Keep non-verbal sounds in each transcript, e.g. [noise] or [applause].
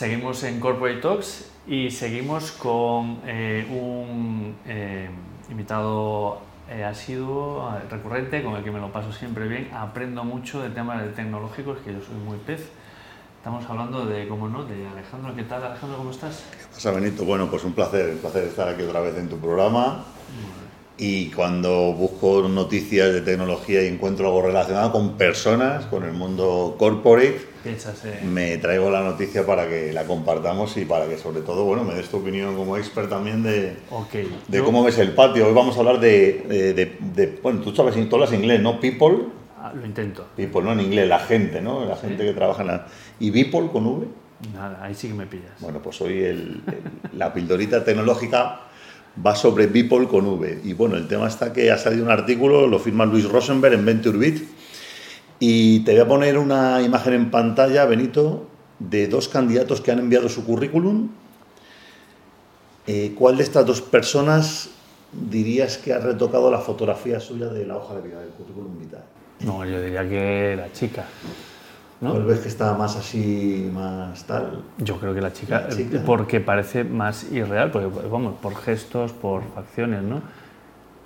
Seguimos en Corporate Talks y seguimos con eh, un eh, invitado eh, asiduo, recurrente, con el que me lo paso siempre bien. Aprendo mucho de temas tecnológicos, que yo soy muy pez. Estamos hablando de, ¿cómo no?, de Alejandro. ¿Qué tal, Alejandro? ¿Cómo estás? ¿Qué pasa, Benito? Bueno, pues un placer, un placer estar aquí otra vez en tu programa. Y cuando busco noticias de tecnología y encuentro algo relacionado con personas, con el mundo corporate, me traigo la noticia para que la compartamos y para que sobre todo, bueno, me des tu opinión como expert también de, ok. de Yo- cómo ves el patio. Hoy vamos a hablar de, de- de- de- bueno, tú sabes, tú hablas inglés, ¿no? People, Ah, lo intento. people, ¿no? En inglés, la gente, ¿no? La gente que trabaja en la... ¿Y people con V? Nada, ahí sí que me pillas. Bueno, pues hoy el- el- la pildorita tecnológica va sobre Beeple con V. Y bueno, el tema está que ha salido un artículo, lo firma Luis Rosenberg en VentureBeat. Y te voy a poner una imagen en pantalla, Benito, de dos candidatos que han enviado su currículum. Eh, ¿Cuál de estas dos personas dirías que ha retocado la fotografía suya de la hoja de vida del currículum vital? No, yo diría que la chica. ¿No? ¿Cuál ves que está más así, más tal? Yo creo que la chica, La chica. porque parece más irreal, porque vamos, por gestos, por facciones, ¿no?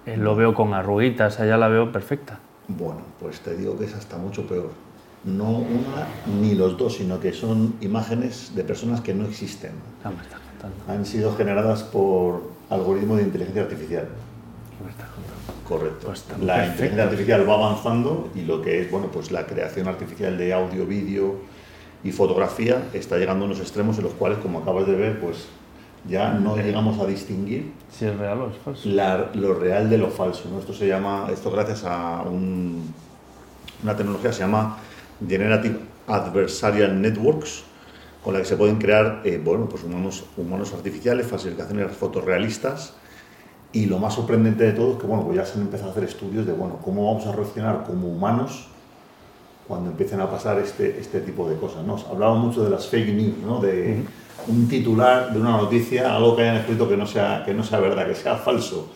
Eh, lo veo con arruguitas, allá la veo perfecta. Bueno, pues te digo que es hasta mucho peor. No una ni los dos, sino que son imágenes de personas que no existen. ¿Qué me contando? Han sido generadas por algoritmos de inteligencia artificial. ¿Qué me estás contando? Correcto. Pues la inteligencia artificial va avanzando y lo que es, bueno, pues la creación artificial de audio, vídeo y fotografía está llegando a unos extremos en los cuales, como acabas de ver, pues ya no llegamos a distinguir Si es real o es falso. la- lo real de lo falso. ¿no? Esto se llama, esto gracias a un- una tecnología que se llama Generative Adversarial Networks, con la que se pueden crear eh, bueno, pues humanos, humanos artificiales, falsificaciones fotorrealistas. Y lo más sorprendente de todo es que bueno, pues ya se han empezado a hacer estudios de bueno, cómo vamos a reaccionar como humanos cuando empiecen a pasar este, este tipo de cosas. ¿no? Hablaba mucho de las fake news, ¿no? de un titular de una noticia, algo que hayan escrito que no, sea, que no sea verdad, que sea falso.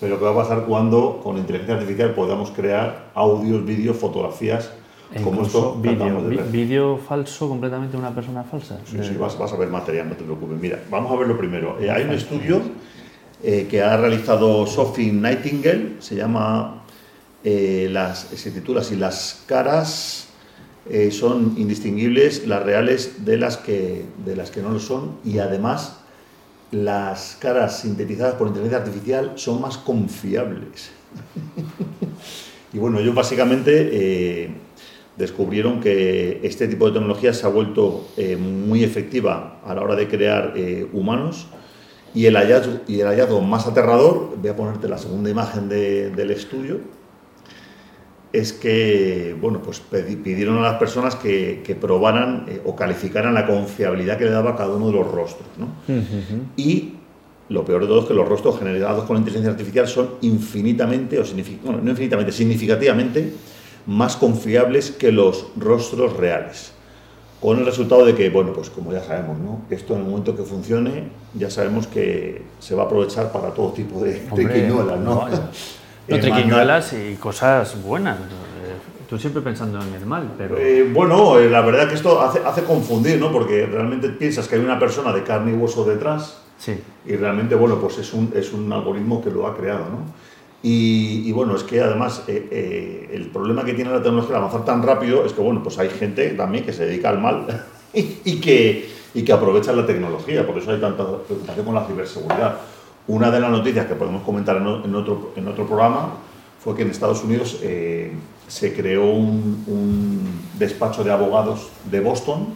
Pero ¿qué va a pasar cuando con inteligencia artificial podamos crear audios, vídeos, fotografías E como esto vídeo, de falso, completamente una persona falsa. Sí, De- sí, vas, vas a ver material, no te preocupes. Mira, vamos a ver lo primero. Eh, hay un estudio eh, que ha realizado Sophie Nightingale, se llama, eh, las, se titula así, Las caras eh, son indistinguibles, las reales de las, que, de las que no lo son, y además las caras sintetizadas por inteligencia artificial son más confiables. [laughs] Y bueno, ellos básicamente descubrieron que este tipo de tecnología se ha vuelto muy efectiva a la hora de crear humanos y el, hallazgo, y el hallazgo más aterrador, voy a ponerte la segunda imagen de- del estudio, es que bueno, pues pidieron a las personas que, que probaran eh, o calificaran la confiabilidad que le daba cada uno de los rostros. ¿no? Y lo peor de todo es que los rostros generados con inteligencia artificial son infinitamente, o bueno, no infinitamente, significativamente más confiables que los rostros reales. Con el resultado de que, bueno, pues como ya sabemos, ¿no? Esto en el momento que funcione, ya sabemos que se va a aprovechar para todo tipo de triquiñuelas, ¿no? vaya. [laughs] No, Eh, triquiñuelas y cosas buenas. Eh, Tú siempre pensando en el mal, pero... Eh, bueno, eh, la verdad que esto hace, hace confundir, ¿no? Porque realmente piensas que hay una persona de carne y hueso detrás Sí. y realmente, bueno, pues es un, es un algoritmo que lo ha creado, ¿no? Y, y bueno, es que además eh, eh, el problema que tiene la tecnología al avanzar tan rápido es que, bueno, pues hay gente también que se dedica al mal [laughs] y, y que, y que aprovecha la tecnología, por eso hay tanta preocupación con la ciberseguridad. Una de las noticias que podemos comentar en, en otro, en otro programa fue que en Estados Unidos eh, se creó un, un despacho de abogados de Boston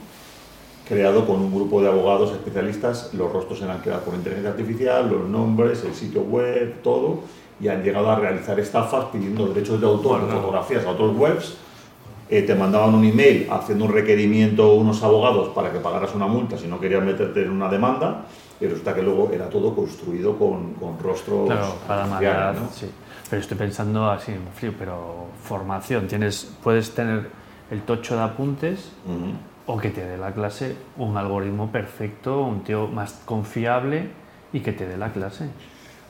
creado con un grupo de abogados especialistas, los rostros eran creados por inteligencia artificial, los nombres, el sitio web, todo, y han llegado a realizar estafas pidiendo derechos de autor de fotografías a otros webs. Eh, te mandaban un email haciendo un requerimiento unos abogados para que pagaras una multa si no querías meterte en una demanda, y resulta que luego era todo construido con, con rostros Claro, para matar, ¿no? sí. Pero estoy pensando así en frío, pero formación. Tienes, puedes tener el tocho de apuntes Ujú. o que te dé la clase un algoritmo perfecto, un tío más confiable y que te dé la clase.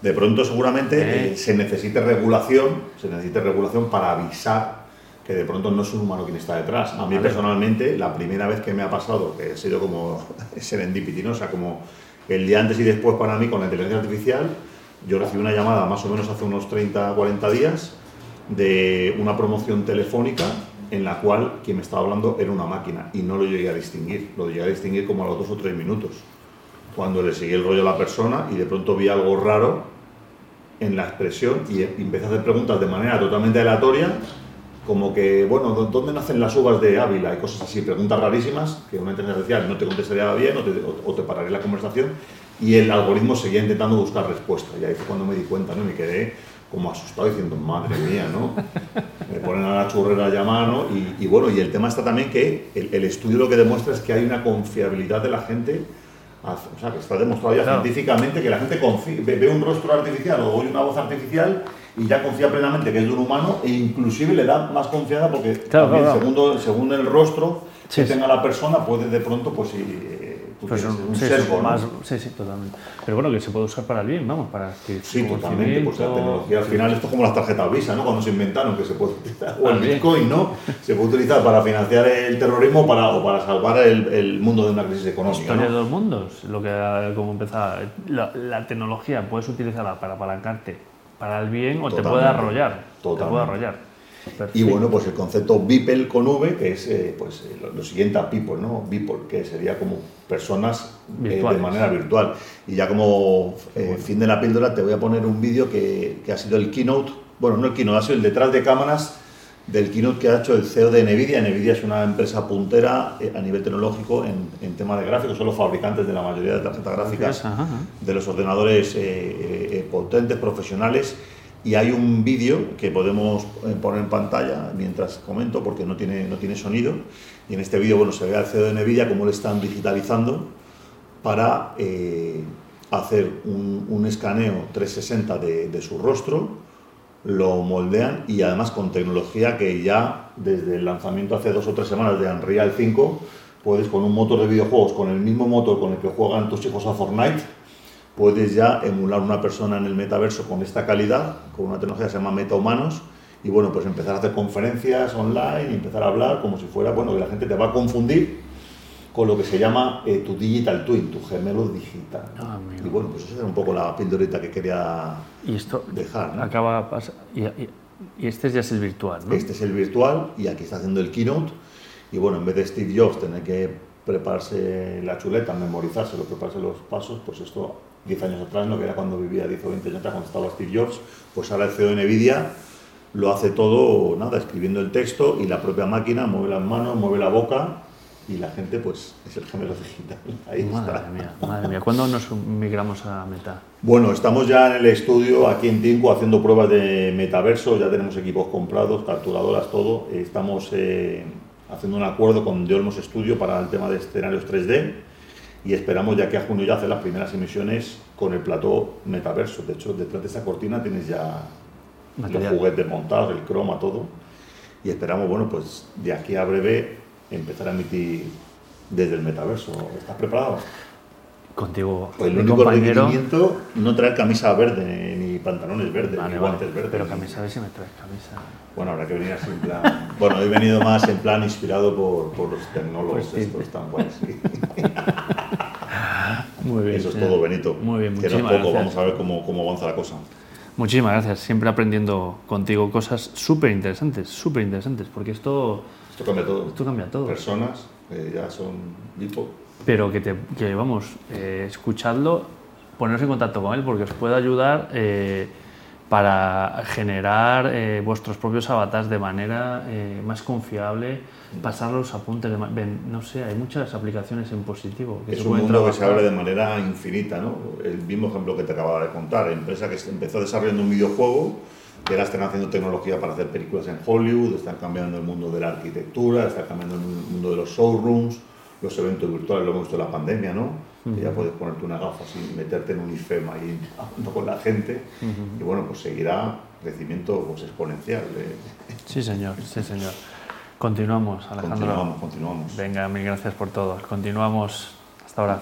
De pronto seguramente Eh. se necesite regulación, se necesite regulación para avisar que de pronto no es un humano quien está detrás. A mí personalmente, la primera vez que me ha pasado, que ha sido como [laughs] serendipity, ¿no? o sea, como el día antes y después para mí con la inteligencia artificial, yo recibí una llamada más o menos hace unos 30 40 días de una promoción telefónica en la cual quien me estaba hablando era una máquina y no lo llegué a distinguir, lo llegué a distinguir como a los dos o tres minutos, cuando le seguí el rollo a la persona y de pronto vi algo raro en la expresión y empecé a hacer preguntas de manera totalmente aleatoria, como que, bueno, ¿dónde nacen las uvas de Ávila? Y cosas así, preguntas rarísimas que una inteligencia artificial no te contestaría bien o te, o te pararía la conversación y el algoritmo seguía intentando buscar respuesta. Y ahí fue cuando me di cuenta, ¿no? Me quedé como asustado diciendo, madre mía, ¿no? [laughs] Me ponen a la churrera a llamar, ¿no? Y, bueno, y el tema está también que el, estudio lo que demuestra es que hay una confiabilidad de la gente, o sea, que está demostrado ya científicamente que la gente ve, un rostro artificial o oye una voz artificial y ya confía plenamente que es de un humano e inclusive le da más confianza porque también, Según, el rostro que tenga la persona puede de pronto pues pues un, un más, sí, sí, totalmente. Pero bueno, que se puede usar para el bien, vamos, para que Sí, totalmente, pues la tecnología al final, esto es como las tarjetas Visa, ¿no? Cuando se inventaron que se puede utilizar, o el Bitcoin, ¿no? Se puede utilizar para financiar el terrorismo para, o para salvar el, el mundo de una crisis económica. Historia de dos mundos, lo que como empezaba, la, la, tecnología puedes utilizarla para apalancarte para el bien o te puede arrollar. Totalmente. Te puede arrollar. Y bueno, pues el concepto people con V, que es eh, pues, eh, lo, siguiente a people, ¿no? People, que sería como personas eh, de manera virtual. Y ya como fin de la píldora te voy a poner un vídeo que, que, ha sido el keynote, bueno, no el keynote, ha sido el detrás de cámaras del keynote que ha hecho el CEO de Nvidia. Nvidia es una empresa puntera a nivel tecnológico en, en tema de gráficos, son los fabricantes de la mayoría de tarjetas gráficas, de los ordenadores potentes, profesionales y hay un vídeo que podemos eh, poner en pantalla mientras comento porque no tiene, no tiene sonido. Y en este vídeo bueno, se ve al CEO de Nvidia cómo le están digitalizando para eh, hacer un, escaneo 360 de, de, su rostro, lo moldean y además con tecnología que ya desde el lanzamiento hace dos o tres semanas de Unreal 5 puedes con un motor de videojuegos, con el mismo motor con el que juegan tus hijos a Fortnite, puedes ya emular una persona en el metaverso con esta calidad, con una tecnología que se llama MetaHumanos, y bueno, pues empezar a hacer conferencias online y empezar a hablar como si fuera, bueno, que la gente te va a confundir con lo que se llama eh, tu digital twin, tu gemelo digital. Ah, y bueno, pues esa era un poco la pildorita que quería y esto dejar. Acaba y, y, y, este ya es el virtual, ¿no? Este es el virtual y aquí está haciendo el keynote. Y bueno, en vez de Steve Jobs tener que prepararse la chuleta, memorizárselo, prepararse los pasos, pues esto 10 años atrás, ¿no? que era cuando vivía 10 o 20 años atrás, cuando estaba Steve Jobs, pues ahora el CEO de Nvidia lo hace todo, nada, escribiendo el texto y la propia máquina mueve las manos, mueve la boca y la gente pues es el gemelo digital. Ahí madre Mía, madre mía, ¿cuándo nos migramos a Meta? Bueno, estamos ya en el estudio aquí en Tinku haciendo pruebas de metaverso, ya tenemos equipos comprados, capturadoras, todo. Estamos eh, haciendo un acuerdo con Diolmos Studio para el tema de escenarios 3D y esperamos ya que a junio ya hacer las primeras emisiones con el plató metaverso. De hecho, detrás de esa cortina tienes ya Material. los juguetes montados, el croma, todo. Y esperamos, bueno, pues de aquí a breve empezar a emitir desde el metaverso. ¿Estás preparado? Contigo, pues el único compañero... requerimiento no traer camisa verde pantalones verdes ni guantes verdes. Pero camisa, a ver si me traes camisa. Bueno, habrá que venir así en plan. bueno, he venido más en plan inspirado por, por los tecnólogos pues estos tan buenos. [laughs] [laughs] Muy bien. Eso es todo, Benito. Muy bien, muchísimas poco, gracias. vamos a ver cómo, cómo avanza la cosa. Muchísimas gracias. Siempre aprendiendo contigo cosas súper interesantes, súper interesantes, porque esto... Esto cambia todo. Esto cambia todo. Personas eh, ya son tipo. Pero que, te, que vamos, eh, escuchadlo, poneros en contacto con él, porque os puede ayudar... Eh, para generar eh, vuestros propios avatars de manera eh, más confiable, pasar los apuntes, de, no sé, hay muchas aplicaciones en positivo. Que es un mundo que se abre de manera infinita, ¿no? El mismo ejemplo que te acababa de contar, empresa que empezó desarrollando un videojuego, que ahora están haciendo tecnología para hacer películas en Hollywood, están cambiando el mundo de la arquitectura, están cambiando el mundo de los showrooms, los eventos virtuales, lo hemos visto en la pandemia, ¿no? que ya puedes ponerte una gafa sin meterte en un IFEMA y [laughs] hablando con la gente, y bueno, pues seguirá crecimiento pues, exponencial. Sí, señor, sí, señor. Continuamos, Alejandro. Continuamos, continuamos. Venga, mil gracias por todo. Continuamos. Hasta ahora.